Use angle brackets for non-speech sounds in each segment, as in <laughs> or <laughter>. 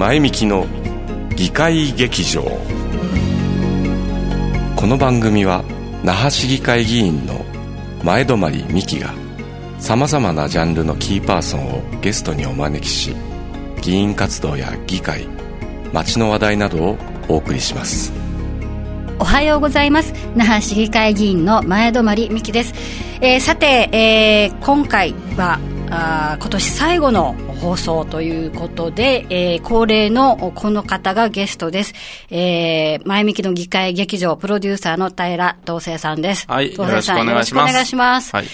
前向きの議会劇場。この番組は那覇市議会議員の前泊美樹がさまざまなジャンルのキーパーソンをゲストにお招きし議員活動や議会街の話題などをお送りします。おはようございます。那覇市議会議員の前泊美樹です、えー、さて、えー、今回はあ今年最後の放送ということで、えー、恒例のこの方がゲストです。えー、前向きの議会劇場プロデューサーの平東生さんです。はい、よろしくお願いします。お願いします。はい。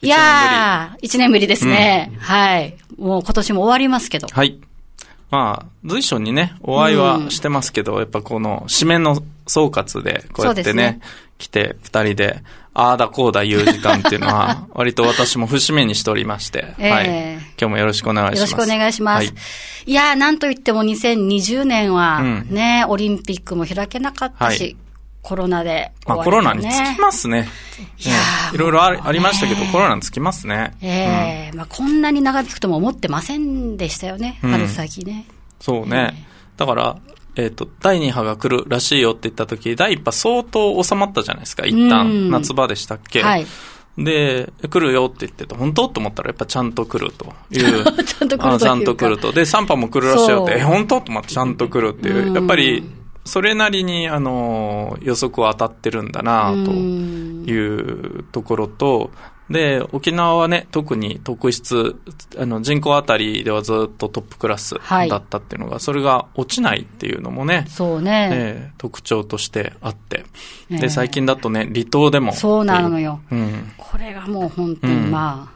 いやー、一年ぶりですね、うん、はい。もう今年も終わりますけど。はい。まあ、随所にね、お会いはしてますけど、うん、やっぱこの、締めの総括で、こうやってね、ね来て、二人で、ああだこうだ言う時間っていうのは、<laughs> 割と私も節目にしておりまして、えー、はい。今日もよろしくお願いします。よろしくお願いします。はい、いやー、なんといっても2020年はね、うん、オリンピックも開けなかったし、はいコロナで、ね、まあコロナにつきますね。いや、いろいろありましたけど、コロナにつきますね。ええーうん、まあこんなに長引くとも思ってませんでしたよね、春先ね。そうね。えー、だから、えっ、ー、と、第2波が来るらしいよって言った時、第1波相当収まったじゃないですか、一旦。夏場でしたっけ、はい。で、来るよって言ってて、本当？と思ったらやっぱちゃんと来るという。<laughs> ちゃんと来るとちゃんと来ると。で、3波も来るらしいよって、え、本当？と思ってちゃんと来るっていう。やっぱり、それなりに、あの、予測は当たってるんだな、というところと、で、沖縄はね、特に特質、あの、人口あたりではずっとトップクラスだったっていうのが、はい、それが落ちないっていうのもね、そうね。えー、特徴としてあって。で、最近だとね、離島でも。そうなのよ。うん。これがもう本当にまあ、うん、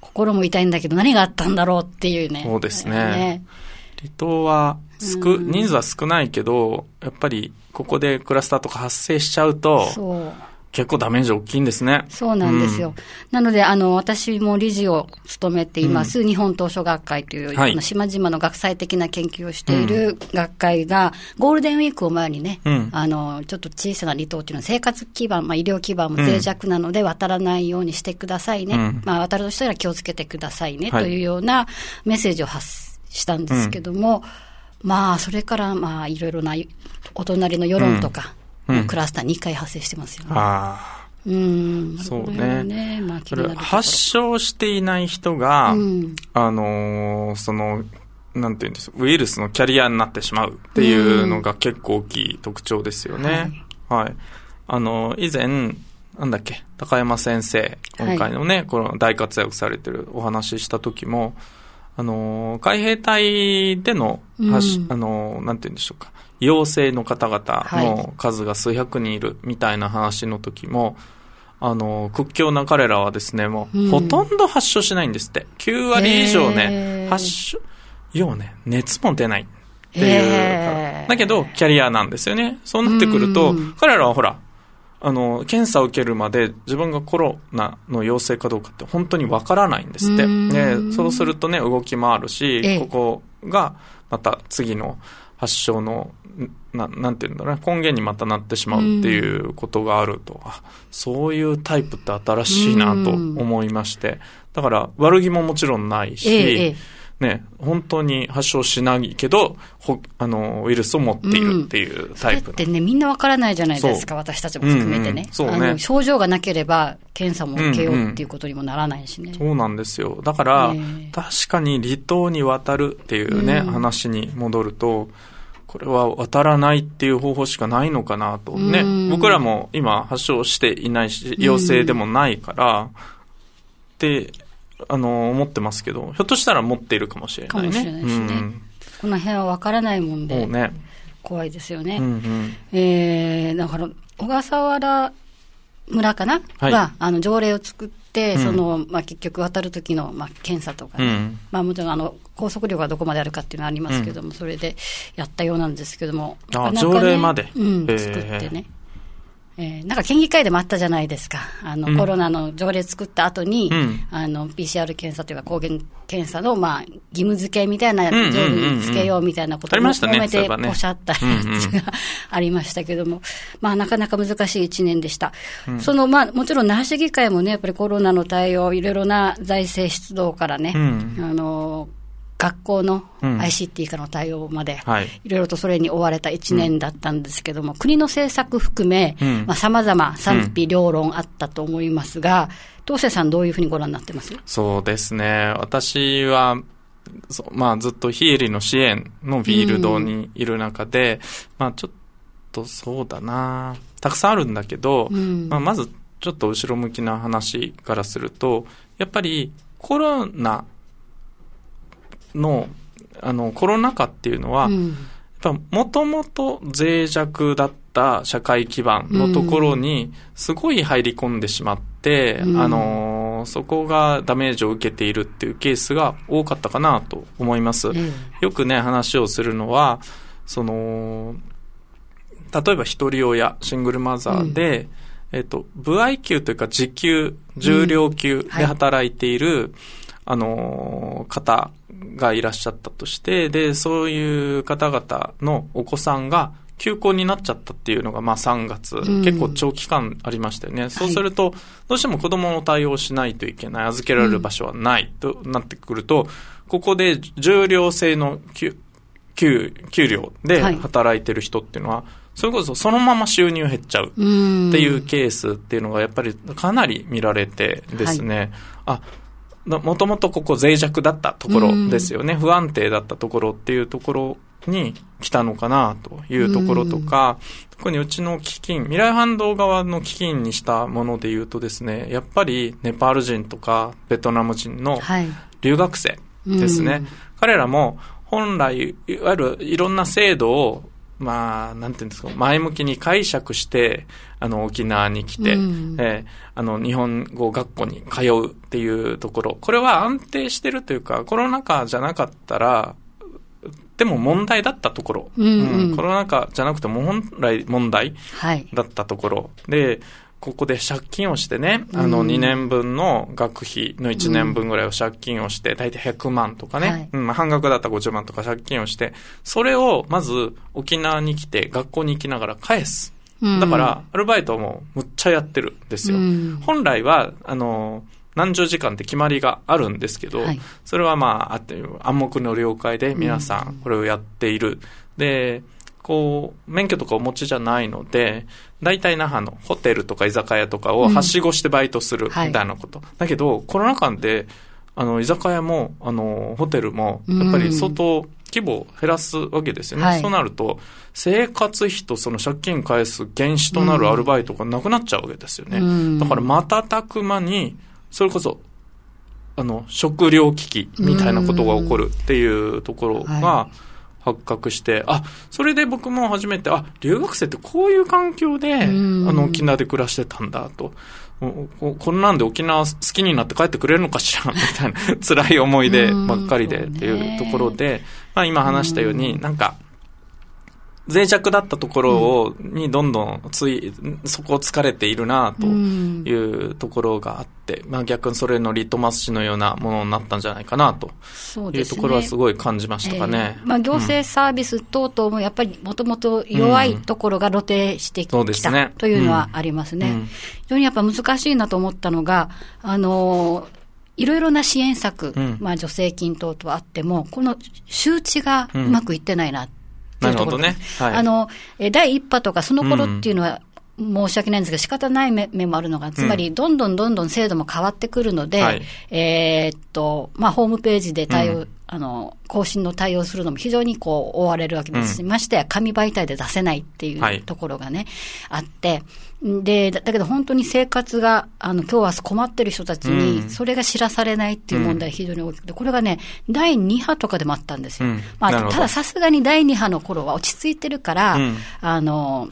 心も痛いんだけど、何があったんだろうっていうね。そうですね。ね離島は、少、人数は少ないけど、やっぱり、ここでクラスターとか発生しちゃうと、そう。結構ダメージ大きいんですね。そうなんですよ。うん、なので、あの、私も理事を務めています、うん、日本図書学会という、はい、島々の学際的な研究をしている学会が、ゴールデンウィークを前にね、うん、あの、ちょっと小さな離島っていうのは生活基盤、まあ、医療基盤も脆弱なので渡らないようにしてくださいね。まあ、渡るとしたら気をつけてくださいね、というようなメッセージを発したんですけども、まあ、それから、まあ、いろいろなお隣の世論とか、クラスター2回発生してますよね。あうん、そうね。ねまあ、それ発症していない人が、うん、あのー、その、なんていうんですウイルスのキャリアになってしまうっていうのが結構大きい特徴ですよね。はい、はい。あの、以前、なんだっけ、高山先生、今回のね、はい、この大活躍されてるお話しした時も、あの、海兵隊での、うん、あの、なんて言うんでしょうか、陽性の方々の数が数百人いるみたいな話の時も、あの、屈強な彼らはですね、もう、ほとんど発症しないんですって。9割以上ね、発症、要はね、熱も出ないっていう。だけど、キャリアなんですよね。そうなってくると、彼らはほら、あの、検査を受けるまで自分がコロナの陽性かどうかって本当にわからないんですって。で、そうするとね、動き回るし、ここがまた次の発症のななんていうんだろうね、根源にまたなってしまうっていうことがあると、うん、そういうタイプって新しいなと思いまして、だから悪気ももちろんないし、ええ、ね、本当に発症しないけど、ほあの、ウイルスを持っているっていうタイプ、うん、ってね、みんなわからないじゃないですか、私たちも含めてね。うんうん、そうね。症状がなければ、検査も受けようっていうことにもならないしね。うんうん、そうなんですよ。だから、えー、確かに離島に渡るっていうね、話に戻ると、これは渡らないっていう方法しかないのかなとね。僕らも今発症していないし、陽性でもないから、ってあの、思ってますけど、ひょっとしたら持っているかもしれないね。かもしれないですね。うん、この辺は分からないもんで、ね、怖いですよね。うんうん、えー、だから、小笠原村かな、はい、は、あの、条例を作って、うん、その、まあ、結局渡る時の、まあ、検査とかね、うん、まあ、もちろん、あの、高速量がどこまであるかっていうのはありますけども、うん、それでやったようなんですけども。あ、ね、条例まで。うん、作ってね。えー、なんか県議会でもあったじゃないですか。あの、うん、コロナの条例作った後に、うん、あの、PCR 検査というか抗原検査の、まあ、義務付けみたいな条例つけようみたいなことを求めておっしゃったやつが <laughs> ありましたけども、まあ、なかなか難しい一年でした。うん、その、まあ、もちろん那覇市議会もね、やっぱりコロナの対応、いろいろな財政出動からね、あの、学校の ICT 化の対応まで、い。ろいろとそれに追われた1年だったんですけども、うん、国の政策含め、さまざ、ま賛否両論あったと思いますが、東瀬さん、どういうふうにご覧になってます？そうですね、私は、まあ、ずっと非営利の支援のフィールドにいる中で、うん、まあ、ちょっとそうだな、たくさんあるんだけど、うん、まあ、まずちょっと後ろ向きな話からすると、やっぱりコロナの、あの、コロナ禍っていうのは、うん、やっぱもともと脆弱だった社会基盤のところに、すごい入り込んでしまって、うん、あの、そこがダメージを受けているっていうケースが多かったかなと思います。うん、よくね、話をするのは、その、例えば一人親、シングルマザーで、えっと、部合給というか時給、重量級で働いている、はいあの、方がいらっしゃったとして、で、そういう方々のお子さんが休校になっちゃったっていうのが、まあ3月、うん、結構長期間ありましたよね。そうすると、どうしても子供の対応をしないといけない、預けられる場所はないとなってくると、うん、ここで重量制の給給給料で働いてる人っていうのは、はいそれこそそのまま収入減っちゃうっていうケースっていうのがやっぱりかなり見られてですね、はい、あ、もともとここ脆弱だったところですよね。不安定だったところっていうところに来たのかなというところとか、特にうちの基金、未来反動側の基金にしたもので言うとですね、やっぱりネパール人とかベトナム人の留学生ですね。はい、彼らも本来、いわゆるいろんな制度をまあ、なんていうんですか、前向きに解釈して、あの、沖縄に来て、うん、えー、あの、日本語学校に通うっていうところ、これは安定してるというか、コロナ禍じゃなかったら、でも問題だったところ、うん、うん、コロナ禍じゃなくても本来問題だったところ、はい、で、ここで借金をしてね、あの、2年分の学費の1年分ぐらいを借金をして、大体100万とかね、はい、うん、半額だったら50万とか借金をして、それをまず沖縄に来て学校に行きながら返す。だから、アルバイトもむっちゃやってるんですよ。うん、本来は、あの、何十時間って決まりがあるんですけど、はい、それはまあ、あって暗黙の了解で皆さんこれをやっている。で、こう、免許とかお持ちじゃないので、大体那覇のホテルとか居酒屋とかをはしごしてバイトするみたいなこと。うんはい、だけど、コロナ禍で、あの、居酒屋も、あの、ホテルも、やっぱり相当規模を減らすわけですよね。はい、そうなると、生活費とその借金返す原資となるアルバイトがなくなっちゃうわけですよね。うん、だから瞬く間に、それこそ、あの、食料危機みたいなことが起こるっていうところが、はい発覚して、あ、それで僕も初めて、あ、留学生ってこういう環境で、あの、沖縄で暮らしてたんだと。こんなんで沖縄好きになって帰ってくれるのかしらみたいな辛い思い出ばっかりでっていうところで、まあ今話したように、なんか、脆弱だったところを、にどんどんつい、そこを疲れているなというところがあって、まあ逆にそれのリトマス紙のようなものになったんじゃないかなというところはすごい感じましたかね。えー、まあ行政サービス等々もやっぱりもともと弱いところが露呈してきた、うん、というのはありますね。うん、非常にやっぱ難しいなと思ったのが、あのいろいろな支援策、うん、まあ助成金等々あっても、この周知がうまくいってないななるほどね。はい、あの、第一波とかその頃っていうのは、申し訳ないんですが、仕方ない面もあるのが、つまり、どんどんどんどん制度も変わってくるので、うんはい、えっと、まあ、ホームページで対応、うん、あの、更新の対応するのも非常にこう、追われるわけですし、うん、ましてや、紙媒体で出せないっていうところがね、はい、あって、で、だけど本当に生活が、あの、今日は困ってる人たちに、それが知らされないっていう問題非常に大きくて、これがね、第2波とかでもあったんですよ。まあ、たださすがに第2波の頃は落ち着いてるから、あの、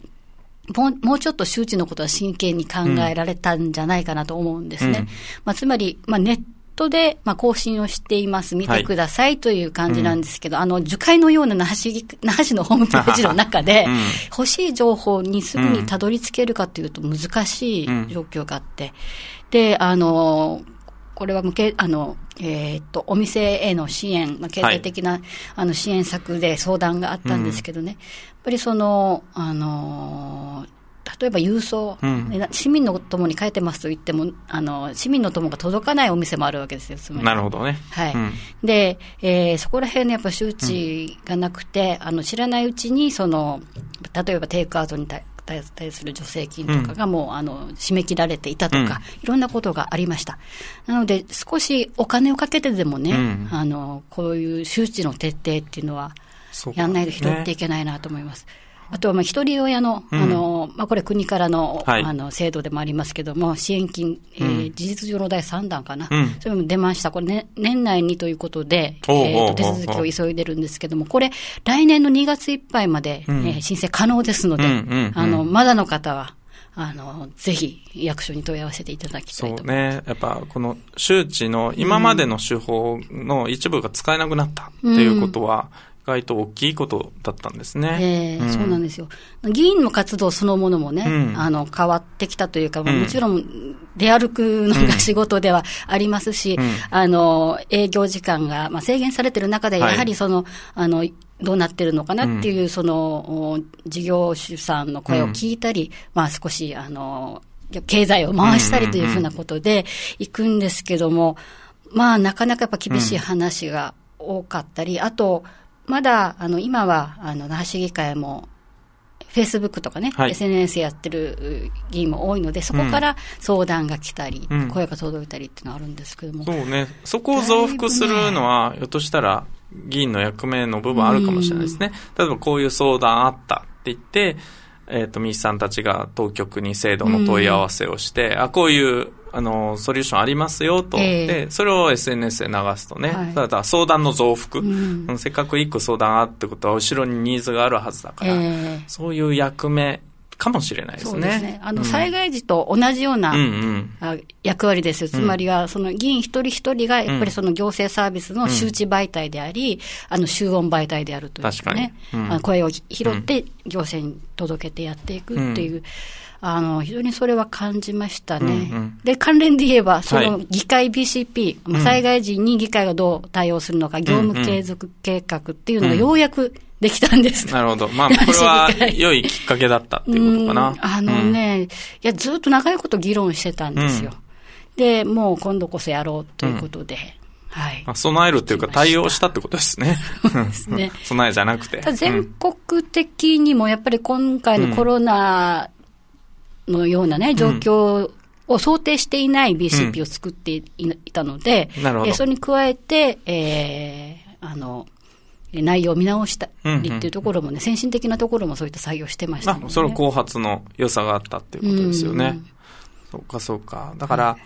もうもうちょっと周知のことは真剣に考えられたんじゃないかなと思うんですね。うん、まあ、つまり、まあ、ネットで、まあ、更新をしています。見てくださいという感じなんですけど、はいうん、あの、樹海のような那覇市、<laughs> 那覇市のホームページの中で、<laughs> うん、欲しい情報にすぐにたどり着けるかというと難しい状況があって、で、あの、これは向け、あの、えー、っと、お店への支援、まあ、経済的な、はい、あの支援策で相談があったんですけどね、やっぱりその、あの例えば郵送、うん、市民の友に書いてますと言っても、あの市民の友が届かないお店もあるわけですよ、つまり。なるほどね。はい。うん、で、えー、そこら辺のやっぱ周知がなくて、うん、あの知らないうちに、その、例えばテイクアウトに対対する助成金とかがもう、あの締め切られていたとか、いろんなことがありました。なので、少しお金をかけてでもね、あのこういう周知の徹底っていうのは、やんないと拾っていけないなと思います。あとはまあ一人親の、あのまあ、これ、国からの,、あの制度でもありますけれども、支援金、えー事実上の第3弾かな、それも出ました、これ、ね、年内にということで、えー、と手続きを急いでるんですけれども、これ、来年の2月いっぱいまで、えー、申請可能ですので、あのまだの方は、あの、ぜひ役所に問い合わせていただきたいとそうね。やっぱこの周知の今までの手法の一部が使えなくなったっていうことは、外と大きいことだったんですね。えー、うん、そうなんですよ。議員の活動そのものもね、うん、あの、変わってきたというか、もちろん、出歩くのが仕事ではありますし、うん、あの、営業時間が、まあ、制限されてる中で、やはりその、はい、あの、どうなってるのかなっていう、その、事業主さんの声を聞いたり、まあ、少し、あの、経済を回したりというふうなことで行くんですけども、まあ、なかなかやっぱ厳しい話が多かったり、あと、まだ、あの、今は、あの、那覇市議会も、フェイスブックとかね、はい、SNS やってる議員も多いので、そこから相談が来たり、うん、声が届いたりっていうのはあるんですけども。そうね。そこを増幅するのは、ね、ひょっとしたら、議員の役目の部分あるかもしれないですね。例えば、こういう相談あったって言って、えっ、ー、と、ミスさんたちが当局に制度の問い合わせをして、あ、こういうあの、ソリューションありますよと。えー、で、それを SNS で流すとね、はい、ただ相談の増幅、うん、せっかく一個相談あってことは後ろにニーズがあるはずだから、えー、そういう役目かもしれないですね。そうですね。あの、災害時と同じような、役割です。つまりは、その議員一人一人が、やっぱりその行政サービスの周知媒体であり、あの、集音媒体であるというかね、か声を拾って行政に届けてやっていくっていう、あの、非常にそれは感じましたね。うんうん、で、関連で言えば、その議会 BCP、はい、災害時に議会がどう対応するのか、業務継続計画っていうのがようやくできたんです。なるほど。<laughs> まあ、これは良いきっかけだったっていうことかな。あのね、いや、ずっと長いこと議論してたんですよ。で、もう今度こそやろうということで。はい。まあ、備えるっていうか対応したってことですね。そうですね。<laughs> 備えじゃなくて。全国的にもやっぱり今回のコロナのようなね、状況を想定していない BCP を作っていたので、それに加えて、えー、あの、内容を見直したりっていうところもね、うんうん、先進的なところもそういった作業してましたね。それ後発の良さがあったっていうことですよね。うん、そうか、そうか。だから、はい、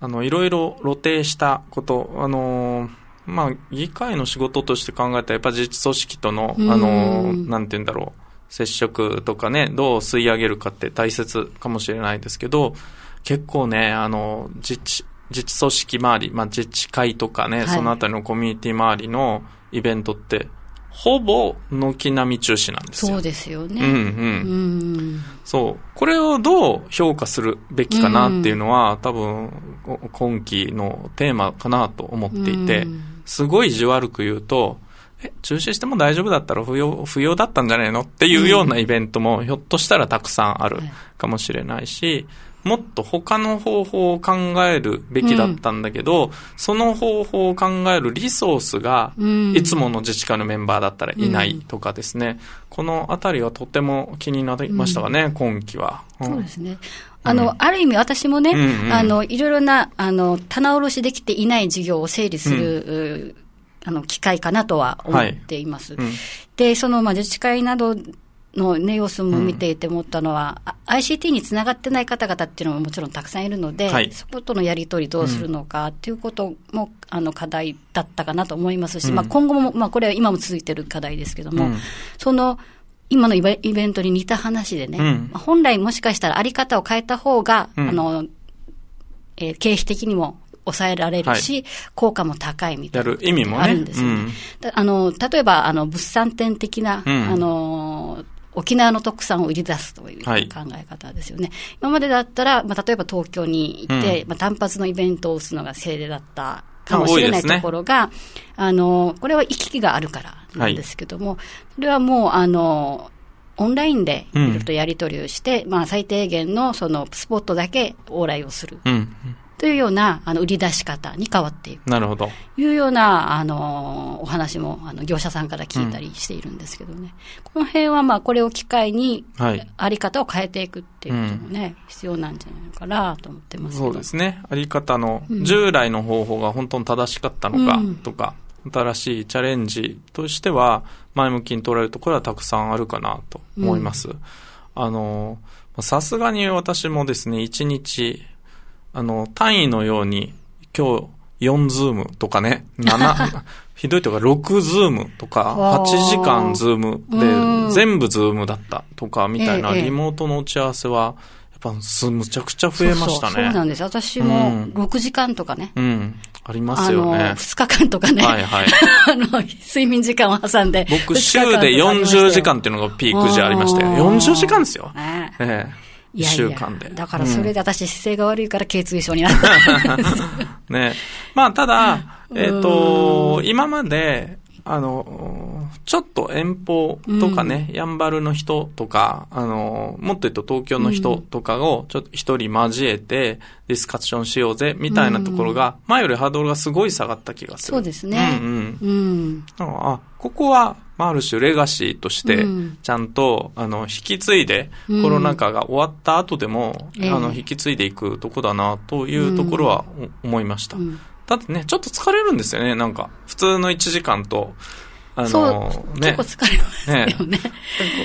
あの、いろいろ露呈したこと、あのまあ、議会の仕事として考えたら、やっぱり自治組織との、あのなんて言うんだろう、接触とかね、どう吸い上げるかって大切かもしれないですけど、結構ね、あの、自治、自治組織周り、まあ、自治会とかね、はい、そのあたりのコミュニティ周りのイベントって、ほぼ軒並み中止なんですよ。そうですよね。うんうん。うんそう。これをどう評価するべきかなっていうのは、うん、多分、今期のテーマかなと思っていて、すごい意地悪く言うと、え、中止しても大丈夫だったら不要、不要だったんじゃないの？っていうようなイベントも、ひょっとしたらたくさんあるかもしれないし、もっと他の方法を考えるべきだったんだけど、うん、その方法を考えるリソースが、いつもの自治会のメンバーだったらいないとかですね、うん、このあたりはとても気になりましたがね、うん、今期は。そうですね。あの、ある意味私もね、うんうん、あの、いろいろな、あの、棚卸しできていない事業を整理する、あの、機会かなとは思っています。はい。うん、で、その、まあ、自治会などの、ね、様子も見ていて思ったのは、うん、ICT につながってない方々っていうのももちろんたくさんいるので、はい、そことのやり取りどうするのかっていうことも、あの課題だったかなと思いますし、うん、まあ、今後も、まあ、これは今も続いている課題ですけども、その今のイベントに似た話でね、まあ、本来もしかしたらあり方を変えた方が、あのえー、経費的にも抑えられるし、はい、効果も高いみたいな。意味もあるんですよね。うん、あの、例えば、あの、物産展的な、うん、あの、沖縄の特産を売り出すという考え方ですよね。はい、今までだったら、まあ、例えば東京に行って、うん、まあ、単発のイベントを打つのが精霊だったかもしれないところが、ね、あの、これは行き来があるからなんですけども、はい、それはもう、あの、オンラインでいろいろとやり取りをして、うん、まあ、最低限のそのスポットだけ往来をする。うんというような、あの、売り出し方に変わっていく。なるほど。いうような、あの、お話も、あの、業者さんから聞いたりしているんですけどね。うん、この辺は、まあ、これを機会に、あり方を変えていくっていうこともね、うん、必要なんじゃないかなと思ってますそうですね。あり方の、従来の方法が本当に正しかったのか、とか、新しいチャレンジとしては、前向きに取られるところはたくさんあるかなと思います。あの、さすがに私もですね、一日、あの、単位のように、今日4ズームとかね、7、<laughs> ひどいとか6ズームとか、8時間ズームで、全部ズームだったとか、みたいなリモートの打ち合わせは、やっぱす、むちゃくちゃ増えましたね。そうなんです。私も6時間とかね。うん。ありますよね。2日間とかね。はいはい。<laughs> あの、睡眠時間を挟んで。僕、週で40時間っていうのがピークじゃありましたよ。40時間ですよ。ええ。一週間で。だからそれで私姿勢が悪いから頸椎症になった <laughs> ね。まあただ、えっ、ー、と、今まで、あの、ちょっと遠方とかね、うん、やんばるの人とか、あの、もっと言うと東京の人とかをちょっと一人交えてディスカッションしようぜ、みたいなところが、前よりハードルがすごい下がった気がする。そうですね。うんうん。うん、あ、ここは、まあ、ある種レガシーとして、ちゃんと、あの、引き継いで、コロナ禍が終わった後でも、あの、引き継いでいくとこだな、というところは思いました。だってね、ちょっと疲れるんですよね、なんか。普通の1時間と、あのね、結構疲れますよね。ね。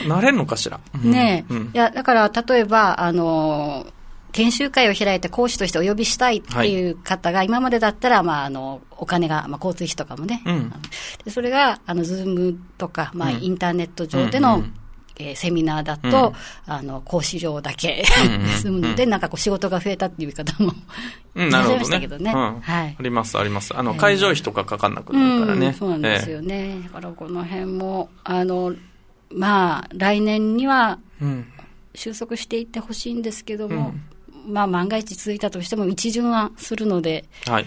慣れるのかしら？ねえ、うん、いや、だから、例えば、あの、研修会を開いて講師としてお呼びしたいっていう方が、今までだったら、まあ、あの、お金が、まあ、交通費とかもね。うん、でそれが、あの、ズームとか、まあ、インターネット上での、うんえー、セミナーだと、うん、あの、講師料だけ <laughs> 済むので、なんかこう仕事が増えたっていう方も、うん、なるほどね。けどね、うん、はい。あります、あります。あの、会場費とかかかんなくなるからね。えー、そうなんですよね。えー、だからこの辺も、あの、まあ、来年には、収束していってほしいんですけども、まあ、万が一続いたとしても、一巡はするので、はい。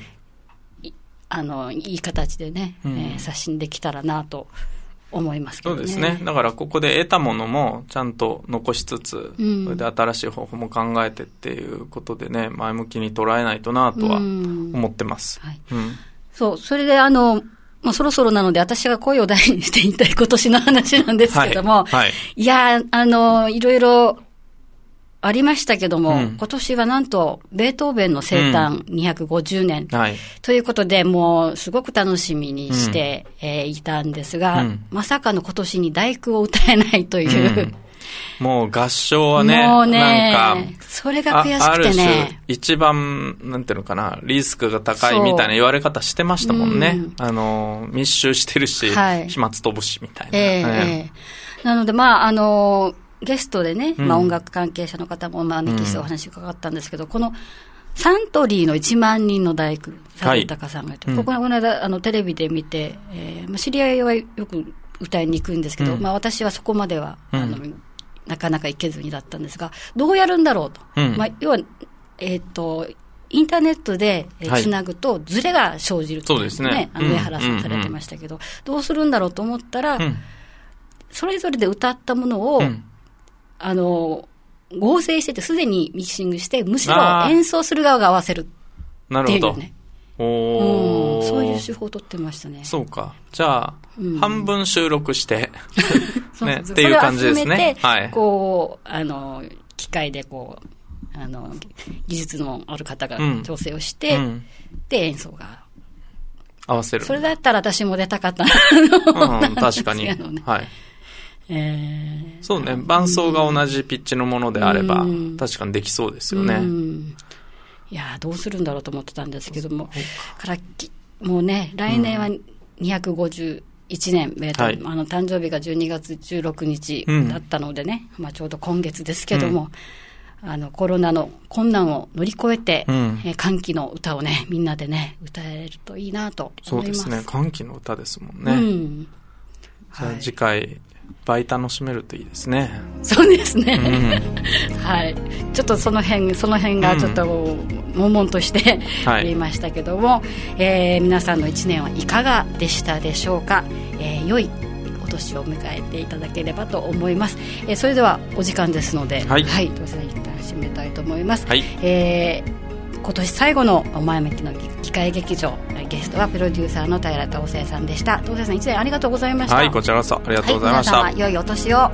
あの、いい形でね、えー、刷新できたらなと思いますけどね。そうですね。だからここで得たものもちゃんと残しつつ、うん、それで新しい方法も考えてっていうことでね、前向きに捉えないとなとは思ってます。はい、うん、そう、それであの、もうそろそろなので、私が声を大にして言いたい今年の話なんですけども、はい。はい、いや、あの、いろいろありましたけども、うん、今年はなんと、ベートーベンの生誕250年、うんはい、ということで、もうすごく楽しみにして、うん、えー、いたんですが、うん、まさかの今年に大工を歌えないという、もう合唱はね、もうねなんか、それが悔しくてね。一番、なんていうのかな、リスクが高いみたいな言われ方してましたもんね。あの、密集してるし、はい、飛沫飛ぶしみたいな。えー、えー、なので、まあ、あのゲストでね、まあ、音楽関係者の方も招きしてお話伺ったんですけど、このサントリーの1万人の大工、佐藤隆さんがいて、はい、こここの間あのテレビで見て、えー、知り合いはよく歌いに行くんですけど、うん、まあ、私はそこまでは、あのなかなか行けずにだったんですが、どうやるんだろうと。うん、まあ、要は、えっ、ー、と、インターネットでつなぐと、ずれが生じるという、ね、そうですね。あの上原さんされてましたけど、どうするんだろうと思ったら、それぞれで歌ったものを、あの、合成してて、すでにミキシングして、むしろ演奏する側が合わせるっていう、ね。なるほど。おそういう手法を取ってましたね。そうか。じゃあ、うん、半分収録して、<laughs> ね、っていう感じですね。はい。こう、あの、機械でこう、あの、技術のある方が調整をして、うん、で、演奏が。合わせる。それだったら私も出たかったな、うん、確かに。はい。えー、そうね、伴奏が同じピッチのものであれば、確かにできそうですよね。いやどうするんだろうと思ってたんですけども、からもうね、来年は251年、うん、はい、あの誕生日が12月16日だったのでね、うん、まあ、ちょうど今月ですけども、うん、あのコロナの困難を乗り越えて、うん、えー、歓喜の歌をね、みんなでね、歌えるといいなと思います。そうですね、歓喜の歌ですもんね。うん、じゃあ次回、倍楽しめるといいですね。そうですね。うん、<laughs> はい。ちょっとその辺、その辺がちょっと、悶々として言いましたけども、はい、えー、皆さんの1年はいかがでしたでしょうか？えー、良いお年を迎えていただければと思います、えー、それではお時間ですのではい、はい、どうぞ一旦締めたいと思います、はい、えー、今年最後の「前向きの機械劇場」ゲストはプロデューサーの平田東生さんでした。東生さん一年ありがとうございました。はいこちらこそありがとうございました、はい、良いお年を